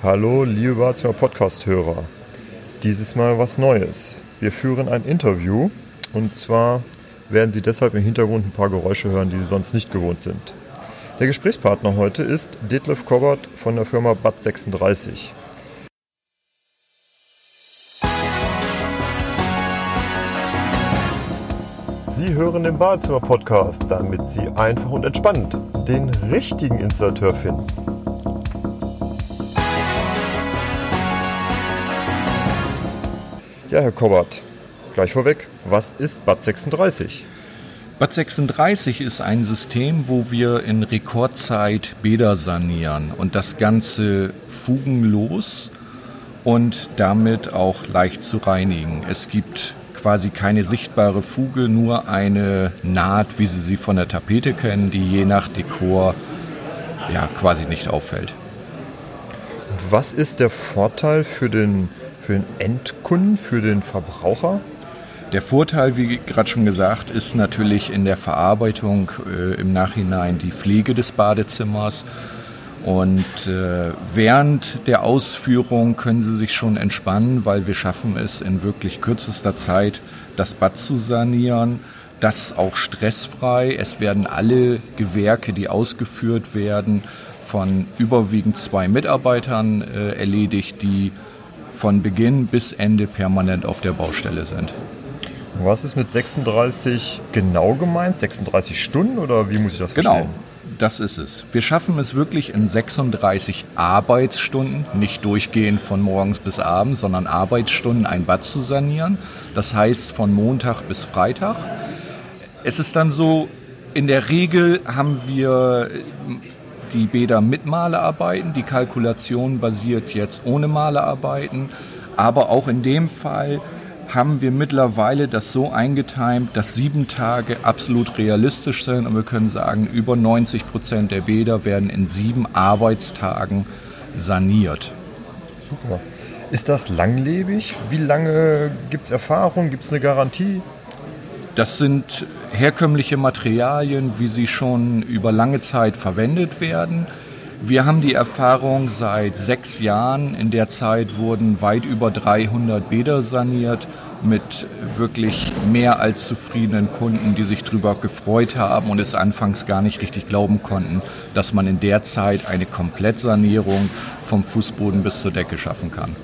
Hallo, liebe Badezimmer Podcast-Hörer. Dieses Mal was Neues. Wir führen ein Interview und zwar werden Sie deshalb im Hintergrund ein paar Geräusche hören, die Sie sonst nicht gewohnt sind. Der Gesprächspartner heute ist Detlef Kobbert von der Firma Bad 36. Sie hören den Badezimmer-Podcast, damit Sie einfach und entspannt den richtigen Installateur finden. Ja, Herr Kobbert, gleich vorweg, was ist Bad 36? Bad 36 ist ein System, wo wir in Rekordzeit Bäder sanieren und das Ganze fugenlos und damit auch leicht zu reinigen. Es gibt quasi keine sichtbare Fuge, nur eine Naht, wie Sie sie von der Tapete kennen, die je nach Dekor ja, quasi nicht auffällt. Was ist der Vorteil für den für den Endkunden, für den Verbraucher? Der Vorteil, wie gerade schon gesagt, ist natürlich in der Verarbeitung äh, im Nachhinein die Pflege des Badezimmers. Und äh, während der Ausführung können Sie sich schon entspannen, weil wir schaffen es in wirklich kürzester Zeit, das Bad zu sanieren. Das auch stressfrei. Es werden alle Gewerke, die ausgeführt werden, von überwiegend zwei Mitarbeitern äh, erledigt, die von Beginn bis Ende permanent auf der Baustelle sind. Was ist mit 36 genau gemeint? 36 Stunden oder wie muss ich das genau. verstehen? Genau, das ist es. Wir schaffen es wirklich in 36 Arbeitsstunden, nicht durchgehend von morgens bis abends, sondern Arbeitsstunden ein Bad zu sanieren. Das heißt von Montag bis Freitag. Es ist dann so, in der Regel haben wir die Bäder mit Malearbeiten. Die Kalkulation basiert jetzt ohne Malearbeiten. Aber auch in dem Fall haben wir mittlerweile das so eingetimt, dass sieben Tage absolut realistisch sind. Und wir können sagen, über 90 Prozent der Bäder werden in sieben Arbeitstagen saniert. Super. Ist das langlebig? Wie lange gibt es Erfahrung? Gibt es eine Garantie? Das sind herkömmliche Materialien, wie sie schon über lange Zeit verwendet werden. Wir haben die Erfahrung seit sechs Jahren. In der Zeit wurden weit über 300 Bäder saniert mit wirklich mehr als zufriedenen Kunden, die sich darüber gefreut haben und es anfangs gar nicht richtig glauben konnten, dass man in der Zeit eine Komplettsanierung vom Fußboden bis zur Decke schaffen kann.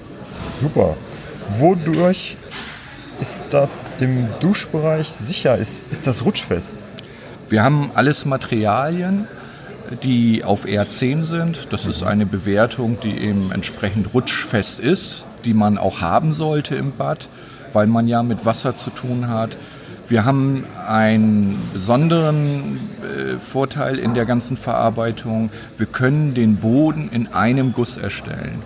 Super. Wodurch ist das im Duschbereich sicher? Ist, ist das rutschfest? Wir haben alles Materialien, die auf R10 sind. Das ist eine Bewertung, die eben entsprechend rutschfest ist, die man auch haben sollte im Bad, weil man ja mit Wasser zu tun hat. Wir haben einen besonderen äh, Vorteil in der ganzen Verarbeitung. Wir können den Boden in einem Guss erstellen.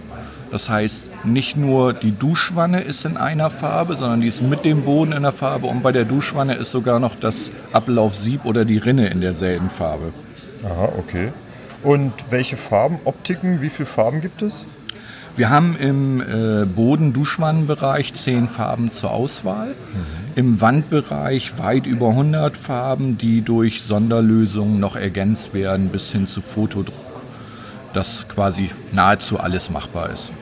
Das heißt, nicht nur die Duschwanne ist in einer Farbe, sondern die ist mit dem Boden in der Farbe und bei der Duschwanne ist sogar noch das Ablaufsieb oder die Rinne in derselben Farbe. Aha, okay. Und welche Farben, Optiken, wie viele Farben gibt es? Wir haben im äh, Boden-Duschwannenbereich zehn Farben zur Auswahl. Mhm. Im Wandbereich weit über 100 Farben, die durch Sonderlösungen noch ergänzt werden, bis hin zu Fotodruck dass quasi nahezu alles machbar ist.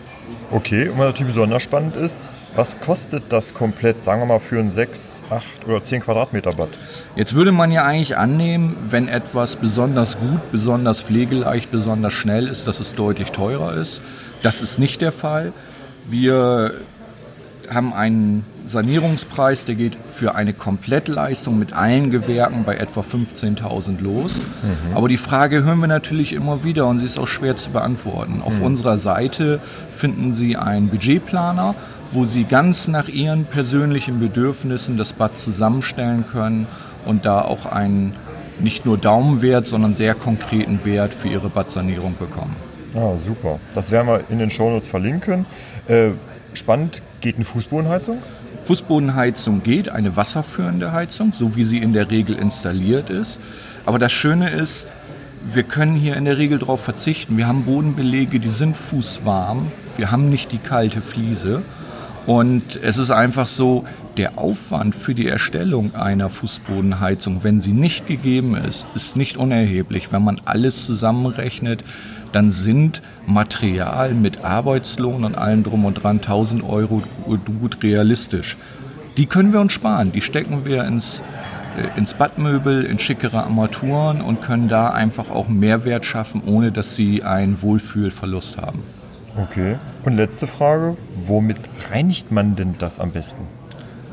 Okay, und was natürlich besonders spannend ist, was kostet das komplett, sagen wir mal, für ein 6, 8 oder 10 Quadratmeter Bad? Jetzt würde man ja eigentlich annehmen, wenn etwas besonders gut, besonders pflegeleicht, besonders schnell ist, dass es deutlich teurer ist. Das ist nicht der Fall. Wir haben einen Sanierungspreis, der geht für eine Komplettleistung mit allen Gewerken bei etwa 15.000 los. Mhm. Aber die Frage hören wir natürlich immer wieder und sie ist auch schwer zu beantworten. Auf mhm. unserer Seite finden Sie einen Budgetplaner, wo Sie ganz nach Ihren persönlichen Bedürfnissen das Bad zusammenstellen können und da auch einen nicht nur Daumenwert, sondern sehr konkreten Wert für Ihre Badsanierung bekommen. Ah, super. Das werden wir in den Shownotes verlinken. Äh, spannend, geht eine Fußbodenheizung? Fußbodenheizung geht, eine wasserführende Heizung, so wie sie in der Regel installiert ist. Aber das Schöne ist, wir können hier in der Regel darauf verzichten. Wir haben Bodenbelege, die sind fußwarm. Wir haben nicht die kalte Fliese. Und es ist einfach so, der Aufwand für die Erstellung einer Fußbodenheizung, wenn sie nicht gegeben ist, ist nicht unerheblich. Wenn man alles zusammenrechnet, dann sind Material mit Arbeitslohn und allem drum und dran 1000 Euro gut realistisch. Die können wir uns sparen, die stecken wir ins, äh, ins Badmöbel, in schickere Armaturen und können da einfach auch Mehrwert schaffen, ohne dass sie einen Wohlfühlverlust haben. Okay. Und letzte Frage, womit reinigt man denn das am besten?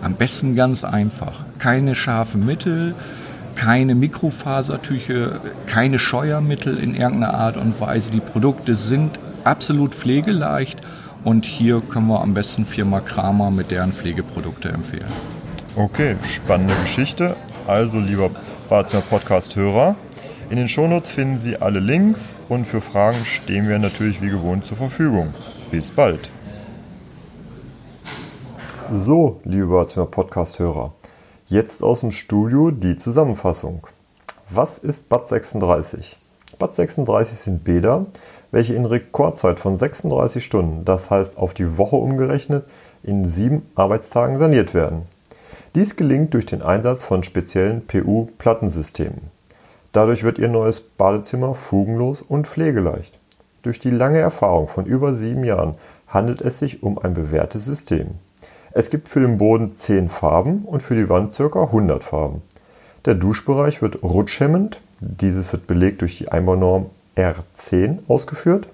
Am besten ganz einfach. Keine scharfen Mittel, keine Mikrofasertücher, keine Scheuermittel in irgendeiner Art und Weise. Die Produkte sind absolut pflegeleicht und hier können wir am besten Firma Kramer mit deren Pflegeprodukte empfehlen. Okay, spannende Geschichte. Also, lieber Badezimmer Podcast-Hörer, in den Shownotes finden Sie alle Links und für Fragen stehen wir natürlich wie gewohnt zur Verfügung. Bis bald. So, liebe Badezimmer Podcast-Hörer, jetzt aus dem Studio die Zusammenfassung. Was ist Bad 36? Bad 36 sind Bäder, welche in Rekordzeit von 36 Stunden, das heißt auf die Woche umgerechnet, in sieben Arbeitstagen saniert werden. Dies gelingt durch den Einsatz von speziellen PU-Plattensystemen. Dadurch wird Ihr neues Badezimmer fugenlos und pflegeleicht. Durch die lange Erfahrung von über sieben Jahren handelt es sich um ein bewährtes System. Es gibt für den Boden 10 Farben und für die Wand ca. 100 Farben. Der Duschbereich wird rutschhemmend, dieses wird belegt durch die Einbaunorm R10 ausgeführt.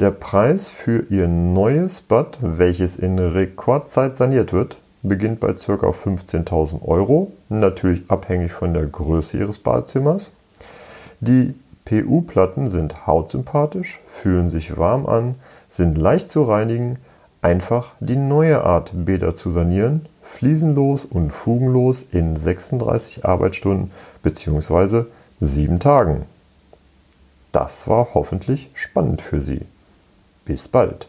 Der Preis für Ihr neues Bad, welches in Rekordzeit saniert wird, beginnt bei ca. 15.000 Euro, natürlich abhängig von der Größe Ihres Badezimmers. Die PU-Platten sind hautsympathisch, fühlen sich warm an, sind leicht zu reinigen, einfach die neue Art Bäder zu sanieren, fliesenlos und fugenlos in 36 Arbeitsstunden bzw. 7 Tagen. Das war hoffentlich spannend für Sie. Bis bald.